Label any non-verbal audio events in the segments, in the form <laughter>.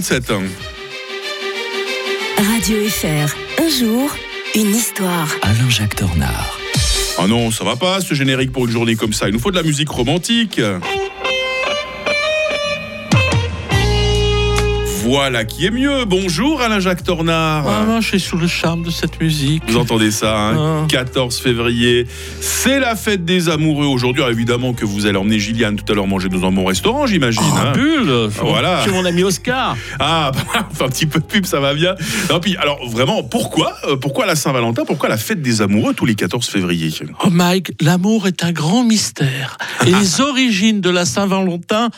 37. Radio FR, un jour, une histoire. Alain-Jacques Dornard. Ah non, ça va pas ce générique pour une journée comme ça. Il nous faut de la musique romantique. Voilà qui est mieux. Bonjour Alain-Jacques Tornard. Ah, je suis sous le charme de cette musique. Vous entendez ça, hein Ah. 14 février, c'est la fête des amoureux aujourd'hui. Alors, évidemment que vous allez emmener Gilliane tout à l'heure manger dans un bon restaurant, j'imagine. Ah, hein. bulle Voilà. Chez mon ami Oscar. Ah, <laughs> bah, un petit peu de pub, ça va bien. Non, puis, alors vraiment, pourquoi euh, Pourquoi la Saint-Valentin Pourquoi la fête des amoureux tous les 14 février? Oh Mike, l'amour est un grand mystère. Et les <laughs> origines de la Saint-Valentin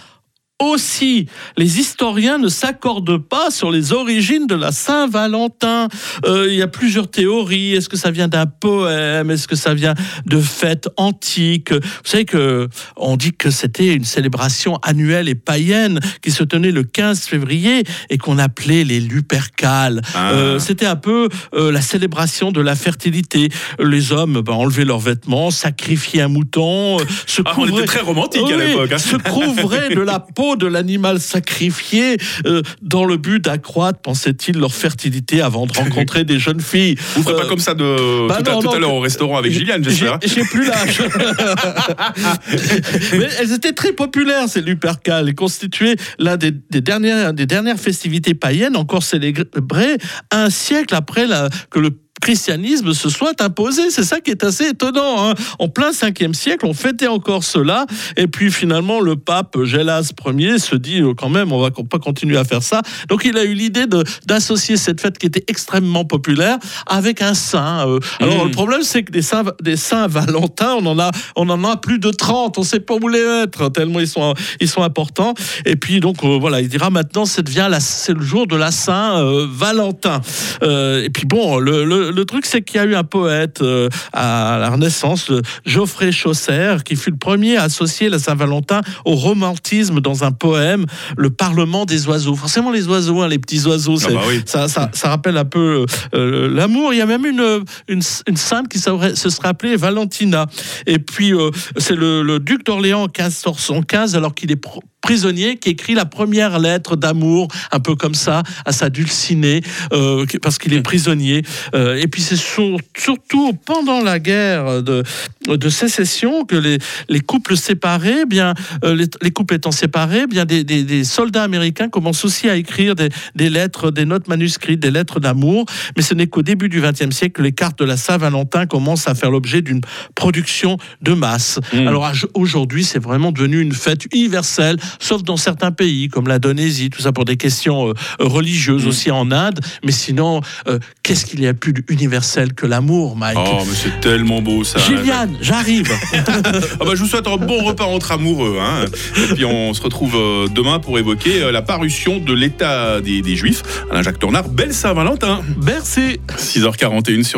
aussi. Les historiens ne s'accordent pas sur les origines de la Saint-Valentin. Euh, Il y a plusieurs théories. Est-ce que ça vient d'un poème? Est-ce que ça vient de fêtes antiques? Vous savez que on dit que c'était une célébration annuelle et païenne qui se tenait le 15 février et qu'on appelait les Lupercales. Ah. Euh, c'était un peu euh, la célébration de la fertilité. Les hommes ben, enlevaient leurs vêtements, sacrifiaient un mouton, se Ah, on était très romantique à l'époque. hein. se couvraient de la peau <laughs> de l'animal sacrifié euh, dans le but d'accroître, pensait-il, leur fertilité avant de rencontrer des jeunes filles. Vous ferez Euh, pas comme ça de bah tout, à, non, l'heure au restaurant avec j'ai- j'espère. hein. J'ai plus l'âge. <laughs> Mais elles étaient très populaires, ces Lupercales, et constituaient l'un des, des dernières, des dernières festivités païennes encore célébrées un siècle après la- que le christianisme se soit imposé. C'est ça qui est assez étonnant. hein. En plein 5e siècle, on fêtait encore cela. Et puis finalement, le pape Gélas Ier se dit euh, quand même, on va pas continuer à faire ça. Donc il a eu l'idée d'associer cette fête qui était extrêmement populaire avec un saint. euh. Alors Mmh. le problème, c'est que des saints, des saints Valentin, on en a, on en a plus de 30. On sait pas où les mettre tellement ils sont, ils sont importants. Et puis donc euh, voilà, il dira maintenant, c'est le jour de la Saint Valentin. Et puis bon, le, le- le truc, c'est qu'il y a eu un poète euh, à la Renaissance, le Geoffrey Chaucer, qui fut le premier à associer la Saint-Valentin au romantisme dans un poème, Le Parlement des oiseaux. Forcément, les oiseaux, hein, les petits oiseaux, Ah bah oui. ça, ça, ça rappelle un peu euh, l'amour. Il y a même une, une, une sainte qui se serait appelée Valentina. Et puis, euh, c'est le, le duc d'Orléans en 1515, alors qu'il est pro- prisonnier, qui écrit la première lettre d'amour, un peu comme ça, à sa dulcinée, euh, parce qu'il est prisonnier. Euh, et puis, c'est sur- surtout pendant la guerre de, de sécession que les, les couples séparés, bien, euh, les, les couples étant séparés, bien, des, des- des soldats américains commencent aussi à écrire des, des lettres, des notes manuscrites, des lettres d'amour. Mais ce n'est qu'au début du XXe siècle que les cartes de la Saint-Valentin commencent à faire l'objet d'une production de masse. Mm. Alors aujourd'hui, c'est vraiment devenu une fête universelle, sauf dans certains pays comme l'Indonésie, tout ça pour des questions euh, religieuses Mm. aussi en Inde. Mais sinon, euh, qu'est-ce qu'il y a plus universel que l'amour, Mike Oh, mais c'est tellement beau ça. Gilliane, j'arrive. <laughs> Ah bah, je vous souhaite un bon repas entre amoureux. hein. Et puis on se retrouve euh, demain pour évoquer la parution de l'état des, des Juifs. Alain Jacques Tornard, belle Saint-Valentin. Merci. 6h41 sur